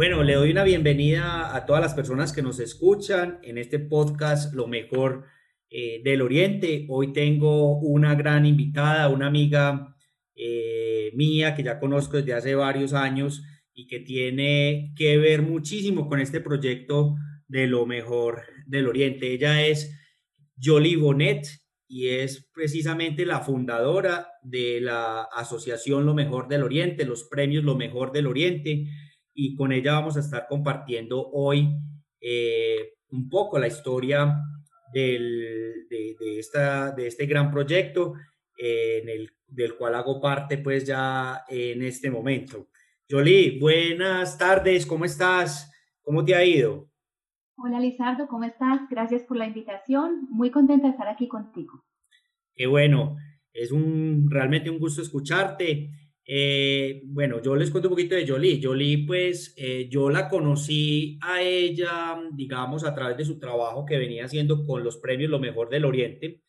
Bueno, le doy una bienvenida a todas las personas que nos escuchan en este podcast Lo mejor eh, del Oriente. Hoy tengo una gran invitada, una amiga eh, mía que ya conozco desde hace varios años y que tiene que ver muchísimo con este proyecto de Lo mejor del Oriente. Ella es Jolie Bonet y es precisamente la fundadora de la asociación Lo mejor del Oriente, los premios Lo mejor del Oriente y con ella vamos a estar compartiendo hoy eh, un poco la historia del, de, esta, de este gran proyecto eh, en el, del cual hago parte pues ya en este momento. Jolie, buenas tardes, ¿cómo estás? ¿Cómo te ha ido? Hola Lizardo, ¿cómo estás? Gracias por la invitación. Muy contenta de estar aquí contigo. Qué bueno, es un, realmente un gusto escucharte. Eh, bueno, yo les cuento un poquito de Jolie. Jolie, pues eh, yo la conocí a ella, digamos, a través de su trabajo que venía haciendo con los premios Lo Mejor del Oriente.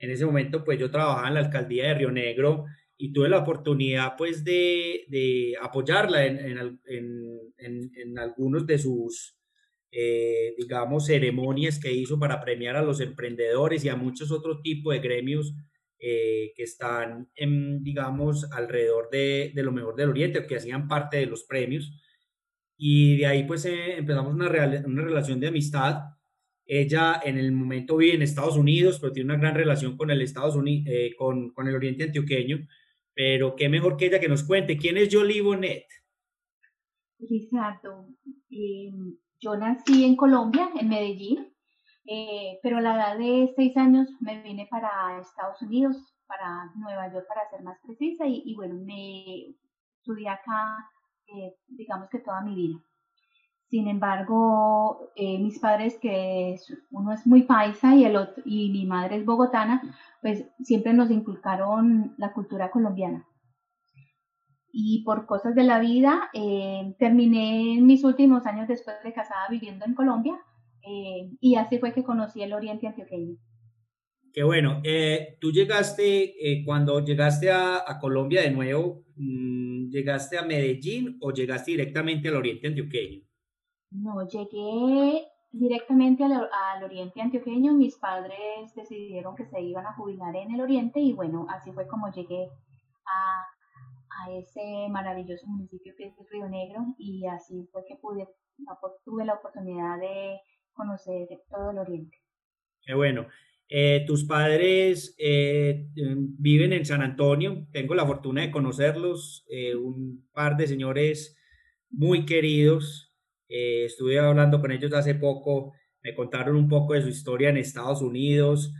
En ese momento, pues yo trabajaba en la alcaldía de Río Negro y tuve la oportunidad, pues, de, apoyarla en, algunos de sus, eh, digamos, ceremonias que hizo para premiar a los emprendedores y a muchos otros tipos de gremios eh, que están, en, digamos, alrededor de, de, lo mejor del Oriente, que hacían parte de los premios. Y de ahí pues eh, empezamos una, real, una relación de amistad. Ella en el momento vive en Estados Unidos, pero tiene una gran relación con el, Estados Unidos, eh, con, con, el Oriente Antioqueño. Pero qué mejor que ella que nos cuente quién es Jolie Bonet. Exacto. yo nací en Colombia, en Medellín, eh, pero a la edad de seis años me vine para Estados Unidos, para Nueva York para ser más precisa, y, bueno, me estudié acá, eh, digamos que toda mi vida. Sin embargo, eh, mis padres, que es, uno es muy paisa y, el otro, y mi madre es bogotana, pues siempre nos inculcaron la cultura colombiana. Y por cosas de la vida, terminé mis últimos años después de casada viviendo en Colombia, eh, y así fue que conocí el Oriente Antioqueño. Qué bueno. Eh, tú llegaste, eh, cuando llegaste a, a, Colombia de nuevo, mmm, ¿llegaste a Medellín o llegaste directamente al Oriente Antioqueño? No, llegué directamente al, al, Oriente Antioqueño. Mis padres decidieron que se iban a jubilar en el Oriente y bueno, así fue como llegué a, a ese maravilloso municipio que es Río Negro y así fue que pude, tuve la oportunidad de conocer todo el Oriente. Qué bueno. Eh, tus padres eh, viven en San Antonio, tengo la fortuna de conocerlos, eh, un par de señores muy queridos, estuve hablando con ellos hace poco, me contaron un poco de su historia en Estados Unidos,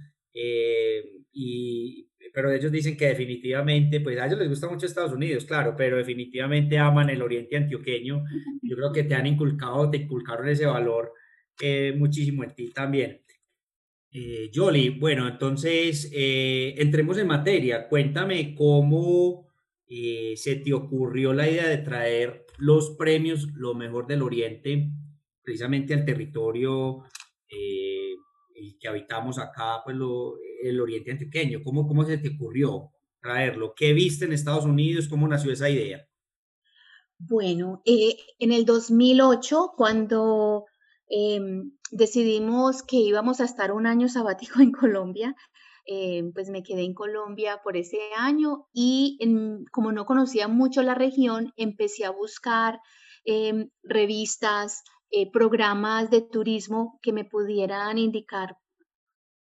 y, pero ellos dicen que definitivamente, pues a ellos les gusta mucho Estados Unidos, claro, pero definitivamente aman el Oriente Antioqueño, yo creo que te han inculcado, te inculcaron ese valor eh, muchísimo en ti también. Eh, bueno, entonces eh, entremos en materia. Cuéntame cómo eh, se te ocurrió la idea de traer los premios Lo Mejor del Oriente precisamente al territorio que habitamos acá, pues lo, el Oriente Antioqueño. ¿Cómo, ¿Cómo se te ocurrió traerlo? ¿Qué viste en Estados Unidos? ¿Cómo nació esa idea? Bueno, en el 2008, cuando eh, decidimos que íbamos a estar un año sabático en Colombia. Eh, pues me quedé en Colombia por ese año y como no conocía mucho la región, empecé a buscar eh, revistas, eh, programas de turismo que me pudieran indicar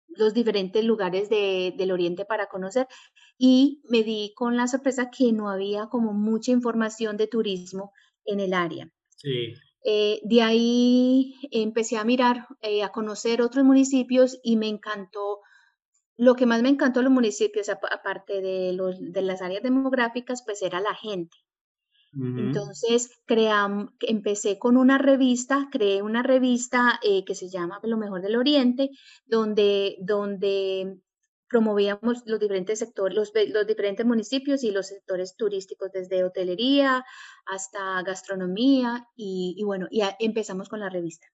los diferentes lugares de, del Oriente para conocer y me di con la sorpresa que no había como mucha información de turismo en el área. Sí. Eh, de ahí empecé a mirar, eh, a conocer otros municipios y me encantó lo que más me encantó de los municipios, aparte de, los, de las áreas demográficas, pues era la gente. Entonces, empecé con una revista, creé una revista eh, que se llama Lo Mejor del Oriente, donde, donde promovíamos los diferentes sectores, los, los, diferentes municipios y los sectores turísticos, desde hotelería hasta gastronomía, y, bueno, ya empezamos con la revista.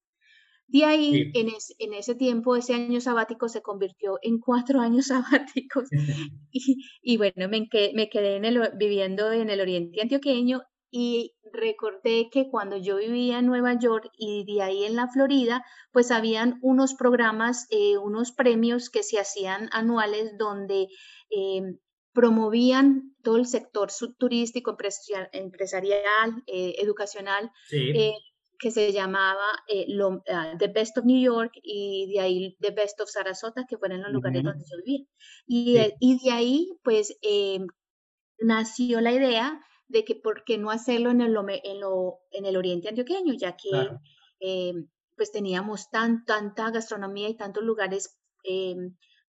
De ahí, en, en, ese tiempo, ese año sabático se convirtió en cuatro años sabáticos. y, y, bueno, me, me quedé en el, viviendo en el oriente antioqueño y recordé que cuando yo vivía en Nueva York y de ahí en la Florida, pues habían unos programas, eh, unos premios que se hacían anuales donde eh, promovían todo el sector turístico, empresarial, eh, educacional, que se llamaba ah, The Best of New York y de ahí The Best of Sarasota, que fueron los lugares donde yo vivía. Y, y de ahí, pues, nació la idea de que por qué no hacerlo en el, en, lo, en el oriente antioqueño, ya que eh, pues teníamos tan, tanta gastronomía y tantos lugares eh,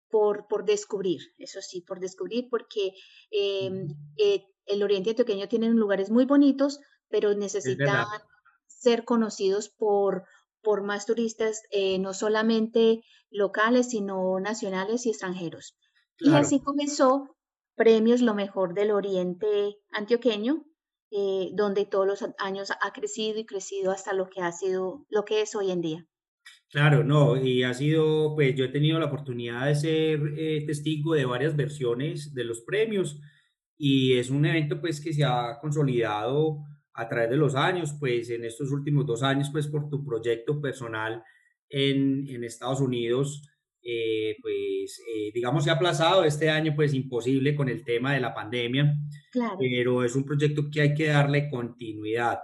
por, por descubrir, eso sí, por descubrir, porque eh, el oriente antioqueño tiene lugares muy bonitos, pero necesitan ser conocidos por, por más turistas, no solamente locales, sino nacionales y extranjeros. Y así comenzó premios Lo Mejor del Oriente Antioqueño, eh, donde todos los años ha crecido y crecido hasta lo que ha sido, lo que es hoy en día. Claro, no, y ha sido, pues yo he tenido la oportunidad de ser eh, testigo de varias versiones de los premios y es un evento pues que se ha consolidado a través de los años, pues en estos últimos dos años, pues por tu proyecto personal en, en Estados Unidos, eh, pues eh, digamos se ha aplazado este año, pues imposible con el tema de la pandemia, pero es un proyecto que hay que darle continuidad.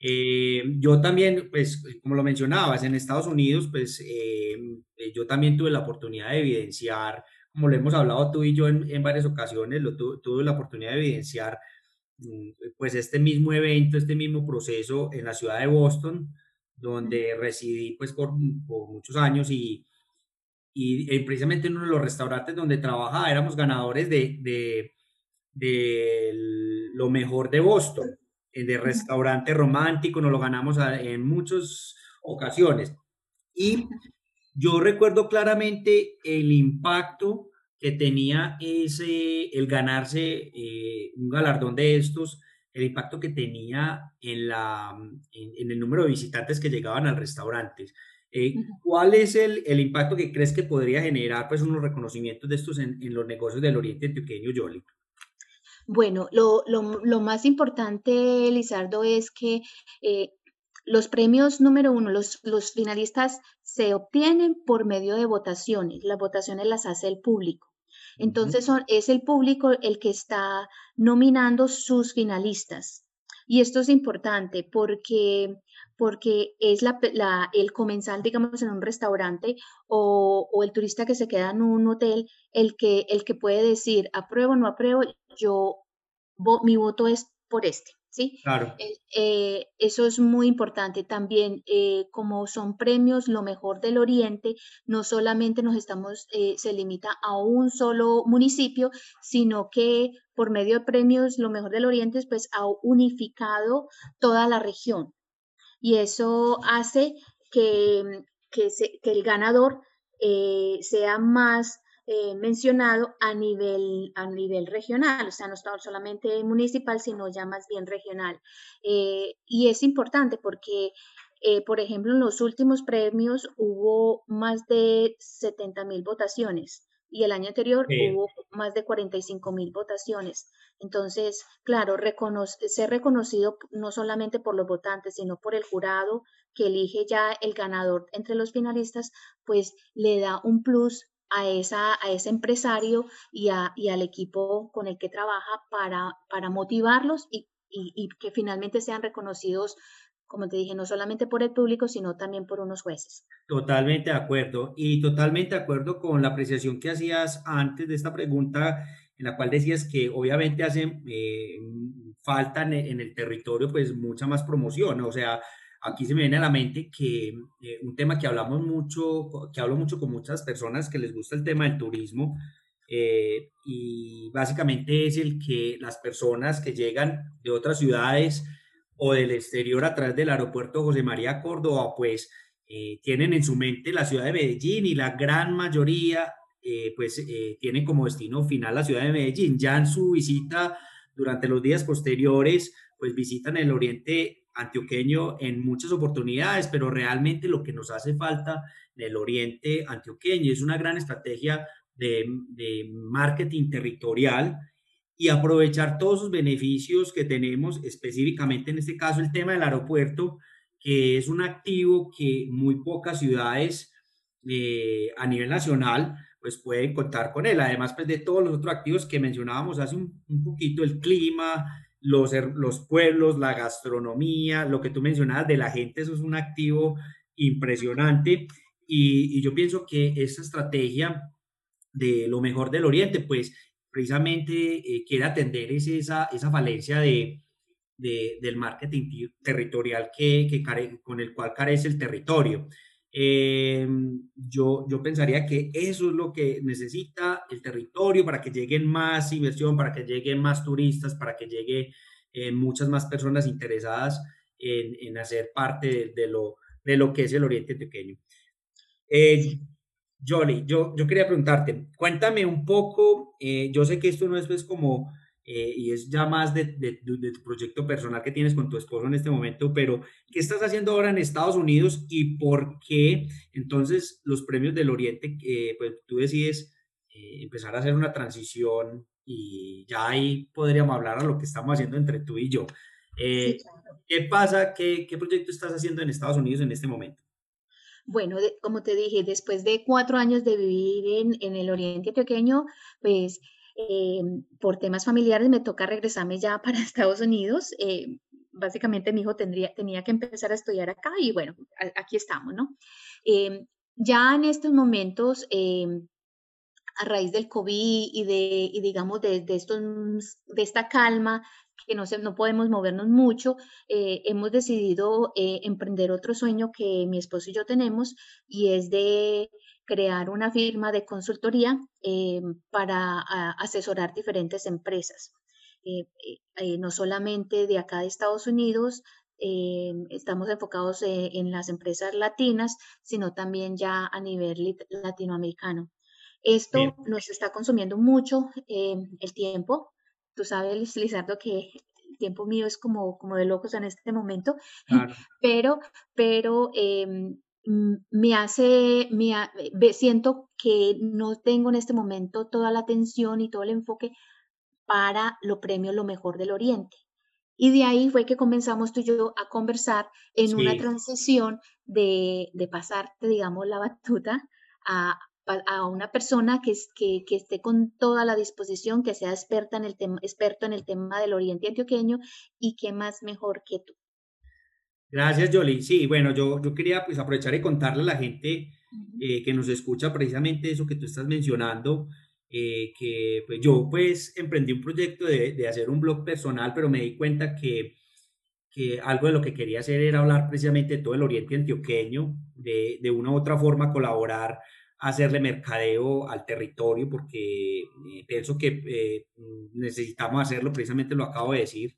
Eh, yo también, pues como lo mencionabas, en Estados Unidos, pues yo también tuve la oportunidad de evidenciar, como lo hemos hablado tú y yo en, en varias ocasiones, lo tuve la oportunidad de evidenciar mm, pues este mismo evento, este mismo proceso en la ciudad de Boston, donde residí pues por, por muchos años y, y eh, precisamente en uno de los restaurantes donde trabajaba éramos ganadores de, de, de lo mejor de Boston, eh, de restaurante romántico, nos lo ganamos en muchas ocasiones. Y yo recuerdo claramente el impacto que tenía ese, el ganarse eh, un galardón de estos, el impacto que tenía en, la, en el número de visitantes que llegaban al restaurante. Eh, ¿Cuál es el, el, impacto que crees que podría generar pues, unos reconocimientos de estos en, en los negocios del Oriente Antioqueño, Yoli? Bueno, lo, lo, lo, más importante, Lizardo, es que eh, los premios número uno, los, los finalistas se obtienen por medio de votaciones. Las votaciones las hace el público. Entonces son, es el público el que está nominando sus finalistas. Y esto es importante porque porque es la, el comensal, digamos, en un restaurante o, o, el turista que se queda en un hotel, el que, el que puede decir, apruebo o no apruebo, yo, mi voto es por este. ¿Sí? Claro. Eh, eso es muy importante también, eh, como son premios lo mejor del Oriente, no solamente nos estamos, eh, se limita a un solo municipio, sino que por medio de premios lo mejor del Oriente, pues ha unificado toda la región y eso hace que, que, el ganador eh, sea más eh, mencionado a nivel, a nivel regional, o sea, no solamente municipal, sino ya más bien regional. Eh, y es importante porque, por ejemplo, en los últimos premios hubo más de 70 mil votaciones y el año anterior hubo más de 45 mil votaciones. Entonces, claro, ser reconocido no solamente por los votantes, sino por el jurado que elige ya el ganador entre los finalistas, pues le da un plus a, esa, a ese empresario y, a, y al equipo con el que trabaja para, para motivarlos y, y que finalmente sean reconocidos como te dije, no solamente por el público, sino también por unos jueces. Totalmente de acuerdo. Y totalmente de acuerdo con la apreciación que hacías antes de esta pregunta, en la cual decías que obviamente hace eh, falta en, el territorio pues mucha más promoción. O sea, aquí se me viene a la mente que eh, un tema que hablamos mucho, que hablo mucho con muchas personas que les gusta el tema del turismo, eh, y básicamente es el que las personas que llegan de otras ciudades o del exterior a través del aeropuerto José María Córdoba, pues eh, tienen en su mente la ciudad de Medellín y la gran mayoría pues tienen como destino final la ciudad de Medellín. Ya en su visita durante los días posteriores, pues visitan el oriente antioqueño en muchas oportunidades, pero realmente lo que nos hace falta en el oriente antioqueño es una gran estrategia de, de marketing territorial y aprovechar todos sus beneficios que tenemos, específicamente en este caso el tema del aeropuerto, que es un activo que muy pocas ciudades eh, a nivel nacional pues pueden contar con él, además pues, de todos los otros activos que mencionábamos hace un, poquito, el clima, los, los pueblos, la gastronomía, lo que tú mencionabas de la gente, eso es un activo impresionante. Y, yo pienso que esa estrategia de lo mejor del Oriente, pues precisamente eh, quiere atender esa, esa falencia de, del marketing territorial que, que con el cual carece el territorio. Eh, yo, yo pensaría que eso es lo que necesita el territorio para que lleguen más inversión, para que lleguen más turistas, para que lleguen eh, muchas más personas interesadas en, en hacer parte de, lo, de lo que es el Oriente Pequeño. Eh, Jolly, yo, yo quería preguntarte, cuéntame un poco, eh, yo sé que esto no es pues como eh, y es ya más de, de, tu proyecto personal que tienes con tu esposo en este momento, pero ¿qué estás haciendo ahora en Estados Unidos y por qué entonces los premios del Oriente, eh, pues tú decides empezar a hacer una transición y ya ahí podríamos hablar a lo que estamos haciendo entre tú y yo. ¿Qué pasa? ¿Qué, ¿Qué, proyecto estás haciendo en Estados Unidos en este momento? Bueno, como te dije, después de cuatro años de vivir en, en el Oriente Pequeño, pues eh, por temas familiares me toca regresarme ya para Estados Unidos. Eh, básicamente mi hijo tendría, tenía que empezar a estudiar acá y bueno, aquí estamos, ¿no? Eh, ya en estos momentos, a raíz del COVID y de, y digamos, de, estos, de esta calma, que no, se, no podemos movernos mucho, hemos decidido emprender otro sueño que mi esposo y yo tenemos y es de crear una firma de consultoría eh, para asesorar diferentes empresas. Eh, eh, no solamente de acá de Estados Unidos, estamos enfocados en las empresas latinas, sino también ya a nivel latinoamericano. Esto nos está consumiendo mucho el tiempo. Tú sabes, Lizardo, que el tiempo mío es como, como de locos en este momento, pero, pero em, Mm, me hace, me, siento que no tengo en este momento toda la atención y todo el enfoque para lo premio Lo Mejor del Oriente. Y de ahí fue que comenzamos tú y yo a conversar en una transición de, de, pasarte, digamos, la batuta a, a una persona que, que, que, esté con toda la disposición, que sea experta en el tema, experto en el tema del Oriente Antioqueño y que más mejor que tú. Gracias, Jolie. Sí, bueno, yo, yo quería pues aprovechar y contarle a la gente eh, que nos escucha precisamente eso que tú estás mencionando, eh, que pues yo pues emprendí un proyecto de, de, hacer un blog personal, pero me di cuenta que, que algo de lo que quería hacer era hablar precisamente de todo el oriente antioqueño, de, de una u otra forma colaborar, hacerle mercadeo al territorio, porque eh, pienso que necesitamos hacerlo, precisamente lo acabo de decir.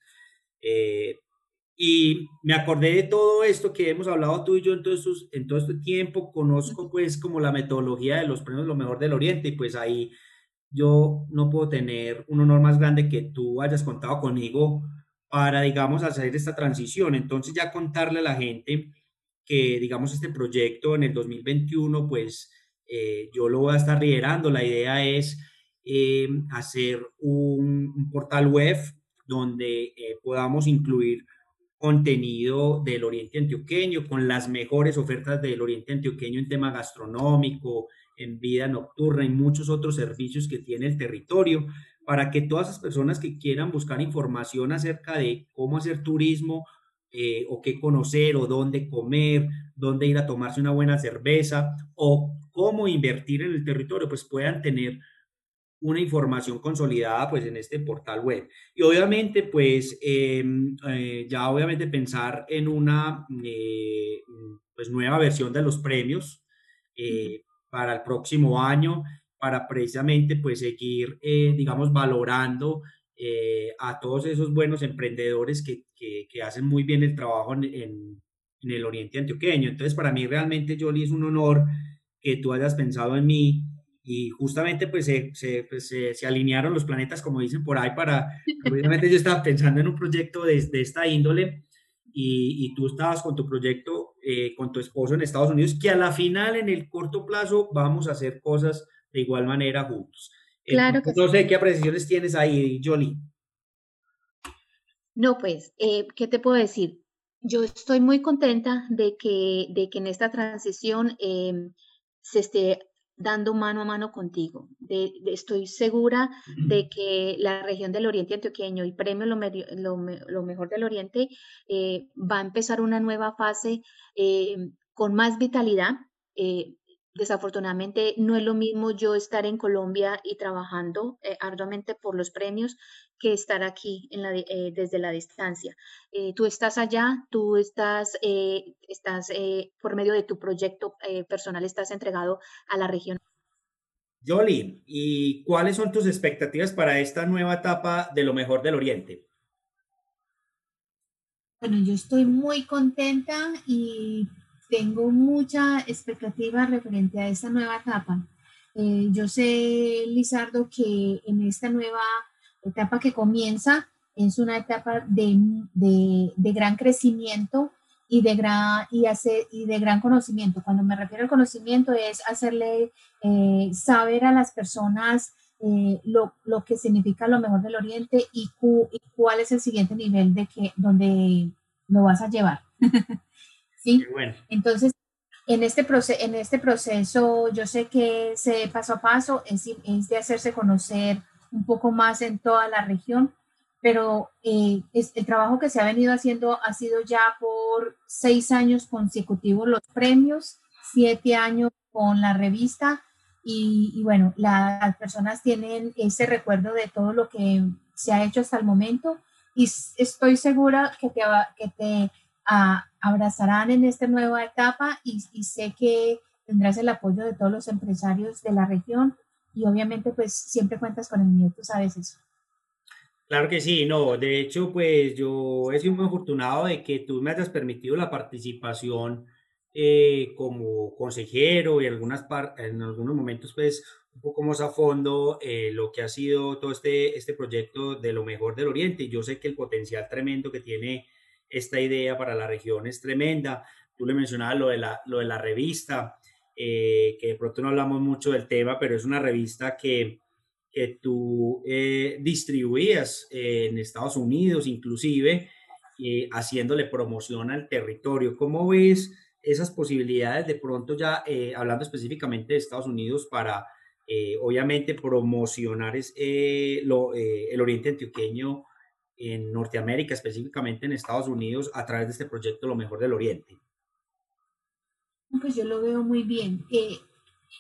Y me acordé de todo esto que hemos hablado tú y yo en todo, en todo este tiempo. Conozco pues como la metodología de los premios Lo Mejor del Oriente y pues ahí yo no puedo tener un honor más grande que tú hayas contado conmigo para, digamos, hacer esta transición. Entonces ya contarle a la gente que, digamos, este proyecto en el 2021, pues eh, yo lo voy a estar liderando. La idea es eh, hacer un, portal web donde eh, podamos incluir contenido del Oriente Antioqueño, con las mejores ofertas del Oriente Antioqueño en tema gastronómico, en vida nocturna y muchos otros servicios que tiene el territorio, para que todas las personas que quieran buscar información acerca de cómo hacer turismo eh, o qué conocer o dónde comer, dónde ir a tomarse una buena cerveza o cómo invertir en el territorio, pues puedan tener una información consolidada pues en este portal web. Y obviamente pues em, eh, ya obviamente pensar en una eh, pues nueva versión de los premios eh, para el próximo año, para precisamente pues seguir digamos valorando a todos esos buenos emprendedores que, que, hacen muy bien el trabajo en, en, en, el oriente antioqueño. Entonces para mí realmente Jolie es un honor que tú hayas pensado en mí y justamente pues se, pues, se, se, alinearon los planetas, como dicen por ahí, para, obviamente yo estaba pensando en un proyecto de, de esta índole y, y, tú estabas con tu proyecto eh, con tu esposo en Estados Unidos, que a la final, en el corto plazo, vamos a hacer cosas de igual manera juntos. Claro que No sé qué apreciaciones tienes ahí, Jolie. No, pues, eh, ¿qué te puedo decir? Yo estoy muy contenta de que, de que en esta transición eh, se esté dando mano a mano contigo. estoy segura de que la región del Oriente Antioqueño y Premio Lo, lo, Mejor del Oriente eh, va a empezar una nueva fase eh, con más vitalidad. Eh, desafortunadamente no es lo mismo yo estar en Colombia y trabajando arduamente por los premios que estar aquí en la, eh, desde la distancia. Eh, tú estás allá, tú estás, eh, estás por medio de tu proyecto personal, estás entregado a la región. Jolie, ¿y cuáles son tus expectativas para esta nueva etapa de lo mejor del Oriente? Bueno, yo estoy muy contenta y tengo mucha expectativa referente a esta nueva etapa. yo sé, Lizardo, que en esta nueva etapa que comienza es una etapa de, de, gran crecimiento y de gran, y, hace, y de gran conocimiento. Cuando me refiero al conocimiento es hacerle eh, saber a las personas eh, lo, lo, que significa lo mejor del Oriente y, cuál es el siguiente nivel de que, donde lo vas a llevar. ¿Sí? Entonces, en este, en este proceso, yo sé que ese paso a paso es, es de hacerse conocer un poco más en toda la región, pero eh, es, el trabajo que se ha venido haciendo ha sido ya por seis años consecutivos los premios, siete años con la revista y, bueno, las personas tienen ese recuerdo de todo lo que se ha hecho hasta el momento y estoy segura que te, que te abrazarán en esta nueva etapa y, sé que tendrás el apoyo de todos los empresarios de la región y obviamente pues siempre cuentas con el mío, tú sabes eso. Claro que sí, no, de hecho pues yo he sido muy afortunado de que tú me hayas permitido la participación eh, como consejero y algunas en algunos momentos pues un poco más a fondo eh, lo que ha sido todo este, este proyecto de lo mejor del Oriente. Yo sé que el potencial tremendo que tiene esta idea para la región es tremenda. Tú le mencionabas lo de la, lo de la revista. Eh, que de pronto no hablamos mucho del tema, pero es una revista que, que tú eh, distribuías en Estados Unidos, inclusive haciéndole promoción al territorio. ¿Cómo ves esas posibilidades de pronto ya, eh, hablando específicamente de Estados Unidos, para obviamente promocionar el Oriente Antioqueño en Norteamérica, específicamente en Estados Unidos, a través de este proyecto Lo Mejor del Oriente? Pues yo lo veo muy bien. Eh,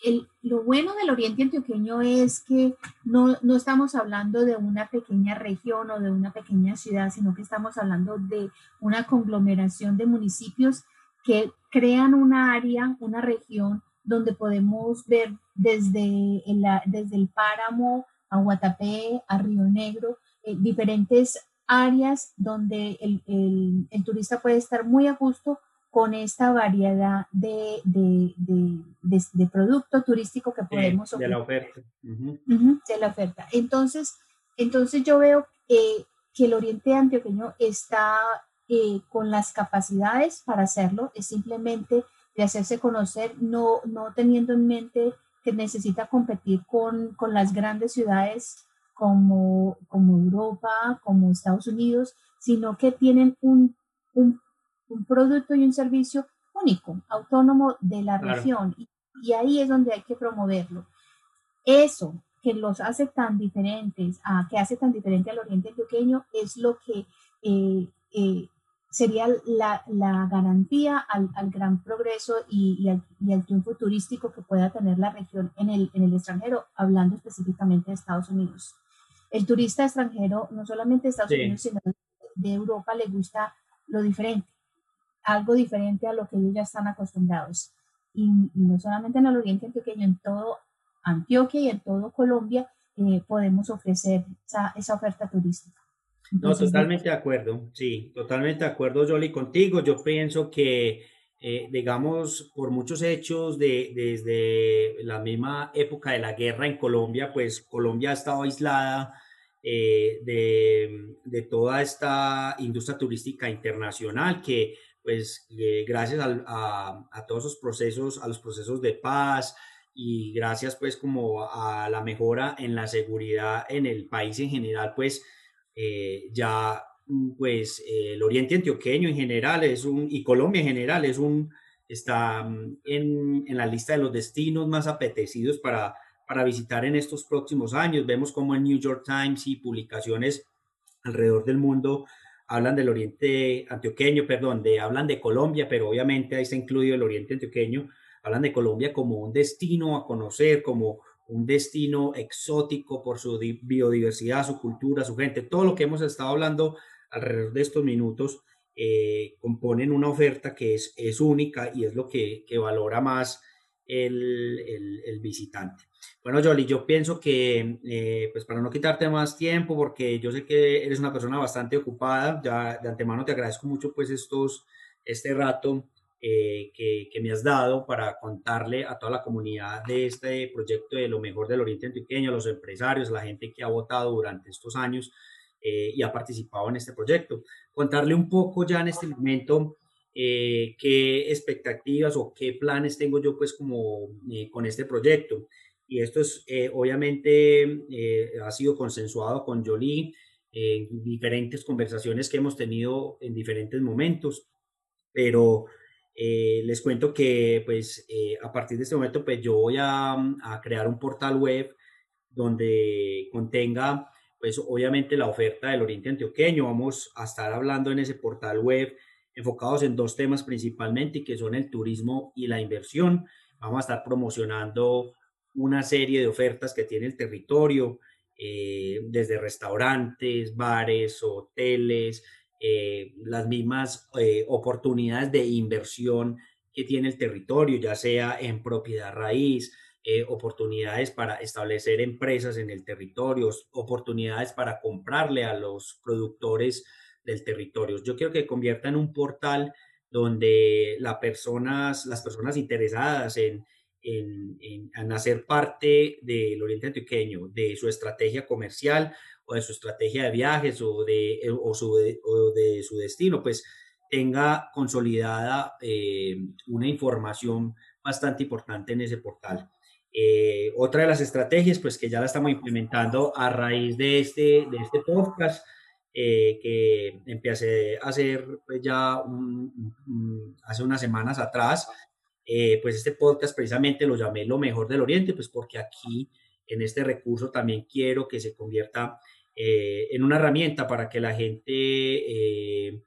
el, lo bueno del Oriente Antioqueño es que no, no, estamos hablando de una pequeña región o de una pequeña ciudad, sino que estamos hablando de una conglomeración de municipios que crean una área, una región donde podemos ver desde el, desde el páramo a Guatapé, a Río Negro, eh, diferentes áreas donde el, el, el turista puede estar muy a gusto con esta variedad de, de, de, producto turístico que podemos ofrecer. De la oferta. de la oferta. Entonces, entonces yo veo eh, que el Oriente Antioqueño está eh, con las capacidades para hacerlo, es simplemente de hacerse conocer, no, no teniendo en mente que necesita competir con, con las grandes ciudades como, como Europa, como Estados Unidos, sino que tienen un, un un producto y un servicio único, autónomo de la región. Y, ahí es donde hay que promoverlo. Eso que los hace tan diferentes, a, que hace tan diferente al oriente antioqueño, es lo que eh, eh, sería la, garantía al, gran progreso y, al, triunfo turístico que pueda tener la región en el, en el extranjero, hablando específicamente de Estados Unidos. El turista extranjero, no solamente de Estados Unidos, sino de Europa, le gusta lo diferente, algo diferente a lo que ellos ya están acostumbrados. Y, no solamente en el Oriente Antioqueño, en todo Antioquia y en todo Colombia eh, podemos ofrecer esa, esa oferta turística no, totalmente de acuerdo, sí, totalmente de acuerdo, Jolly, contigo. Yo pienso que, eh, digamos, por muchos hechos de, desde la misma época de la guerra en Colombia, pues Colombia ha estado aislada eh, de, de, toda esta industria turística internacional que, pues, eh, gracias a, a, todos esos procesos, a los procesos de paz, y gracias pues como a la mejora en la seguridad en el país en general, pues eh, ya mm, pues el oriente antioqueño en general es un, y Colombia en general es un, está mm, en, en, la lista de los destinos más apetecidos para, para visitar en estos próximos años. Vemos como en New York Times y publicaciones alrededor del mundo hablan del oriente antioqueño, perdón, de, hablan de Colombia, pero obviamente ahí está incluido el oriente antioqueño, hablan de Colombia como un destino a conocer, como un destino exótico por su biodiversidad, su cultura, su gente, todo lo que hemos estado hablando alrededor de estos minutos, eh, componen una oferta que es, es única y es lo que, que valora más el, el, visitante. Bueno, Jolly, yo pienso que, eh, pues para no quitarte más tiempo, porque yo sé que eres una persona bastante ocupada, ya de antemano te agradezco mucho pues estos, este rato eh, que, me has dado para contarle a toda la comunidad de este proyecto de lo mejor del Oriente Antioqueño, a los empresarios, la gente que ha votado durante estos años eh, y ha participado en este proyecto. Contarle un poco ya en este momento eh, qué expectativas o qué planes tengo yo pues como con este proyecto. Y esto es obviamente ha sido consensuado con Jolie en diferentes conversaciones que hemos tenido en diferentes momentos, pero eh, les cuento que pues eh, a partir de este momento pues yo voy a, a, crear un portal web donde contenga pues obviamente la oferta del Oriente Antioqueño. Vamos a estar hablando en ese portal web enfocados en dos temas principalmente que son el turismo y la inversión. Vamos a estar promocionando una serie de ofertas que tiene el territorio, eh, desde restaurantes, bares, hoteles, eh, las mismas eh, oportunidades de inversión que tiene el territorio, ya sea en propiedad raíz, eh, oportunidades para establecer empresas en el territorio, oportunidades para comprarle a los productores del territorio. Yo quiero que convierta en un portal donde las personas, las personas interesadas en, en, en, hacer parte del Oriente Antioqueño, de su estrategia comercial o de su estrategia de viajes o de, eh, o su, de, su destino, pues tenga consolidada eh, una información bastante importante en ese portal. Eh, otra de las estrategias, pues que ya la estamos implementando a raíz de este, de este podcast, que empecé a hacer pues, ya hace unas semanas atrás, pues este podcast precisamente lo llamé Lo mejor del Oriente, pues porque aquí en este recurso también quiero que se convierta eh, en una herramienta para que la gente eh,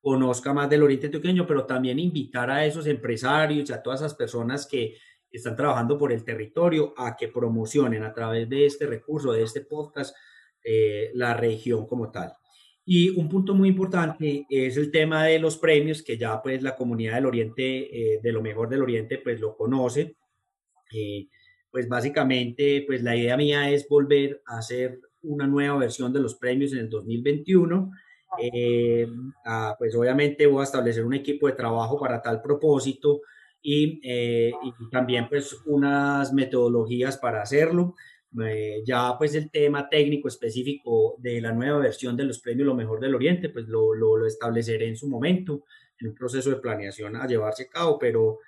conozca más del Oriente Antioqueño, pero también invitar a esos empresarios y a todas esas personas que están trabajando por el territorio a que promocionen a través de este recurso, de este podcast, eh, la región como tal. Y un punto muy importante es el tema de los premios, que ya pues la comunidad del Oriente, de lo mejor del Oriente, pues lo conoce. pues básicamente, pues la idea mía es volver a hacer una nueva versión de los premios en el 2021. Eh, ah, pues obviamente voy a establecer un equipo de trabajo para tal propósito y, eh, y también pues unas metodologías para hacerlo. Eh, ya pues el tema técnico específico de la nueva versión de los premios Lo Mejor del Oriente, pues lo, lo, lo estableceré en su momento, en un proceso de planeación a llevarse a cabo, pero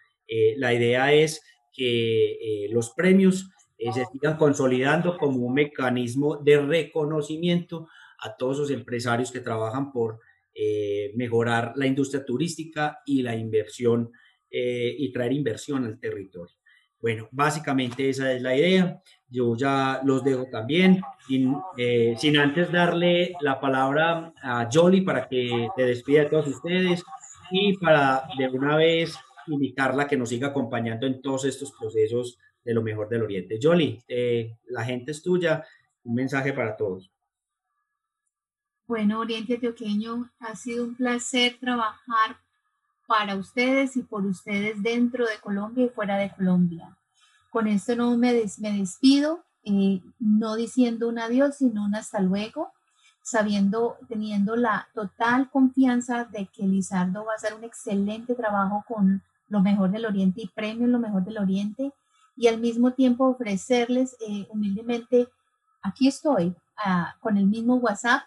la idea es que los premios eh, se sigan consolidando como un mecanismo de reconocimiento a todos los empresarios que trabajan por eh, mejorar la industria turística y la inversión eh, y traer inversión al territorio. Bueno, básicamente esa es la idea. Yo ya los dejo también, sin, eh, sin antes darle la palabra a Jolly para que te despida de todos ustedes y para de una vez invitarla que nos siga acompañando en todos estos procesos de lo mejor del Oriente. Jolly, eh, la gente es tuya, un mensaje para todos. Bueno, Oriente Antioqueño, ha sido un placer trabajar para ustedes y por ustedes dentro de Colombia y fuera de Colombia. Con esto no me, me despido, eh, no diciendo un adiós, sino un hasta luego, sabiendo, teniendo la total confianza de que Lizardo va a hacer un excelente trabajo con lo mejor del Oriente y premio lo mejor del Oriente y al mismo tiempo ofrecerles eh, humildemente, aquí estoy, ah, con el mismo WhatsApp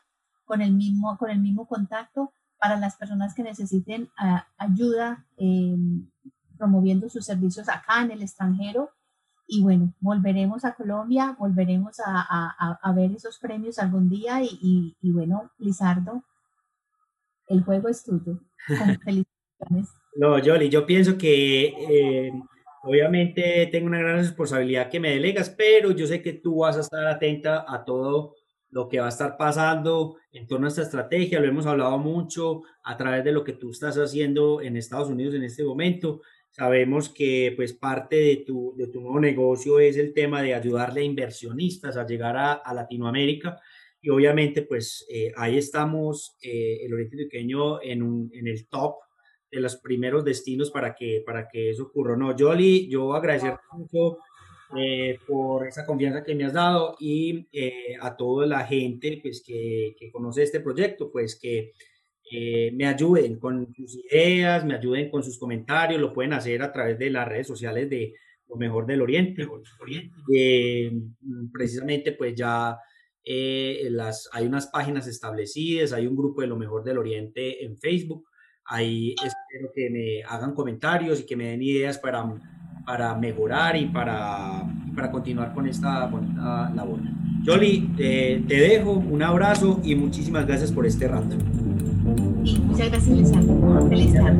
con el mismo, con el mismo contacto para las personas que necesiten ah, ayuda em, promoviendo sus servicios acá en el extranjero. Y bueno, volveremos a Colombia, volveremos a, a, ver esos premios algún día y, y, bueno, Lizardo, el juego es tuyo. Felicitaciones. No, Yoli, yo pienso que eh, obviamente tengo una gran responsabilidad que me delegas, pero yo sé que tú vas a estar atenta a todo lo que va a estar pasando en torno a esta estrategia. Lo hemos hablado mucho a través de lo que tú estás haciendo en Estados Unidos en este momento. Sabemos que pues parte de tu, de tu nuevo negocio es el tema de ayudarle a inversionistas a llegar a, Latinoamérica y obviamente pues eh, ahí estamos, eh, el Oriente Pequeño en, un, en el top de los primeros destinos para que, para que eso ocurra. No, Jolly, yo agradecerte mucho eh, por esa confianza que me has dado y eh, a toda la gente pues, que, que, conoce este proyecto, pues que eh, me ayuden con sus ideas, me ayuden con sus comentarios, lo pueden hacer a través de las redes sociales de Lo Mejor del Oriente. precisamente pues ya las, hay unas páginas establecidas, hay un grupo de Lo Mejor del Oriente en Facebook. Ahí espero que me hagan comentarios y que me den ideas para para mejorar y para, para continuar con esta bonita labor. Yoli, eh, te dejo, un abrazo y muchísimas gracias por este rato. Muchas gracias, Lizardo. Feliz tarde.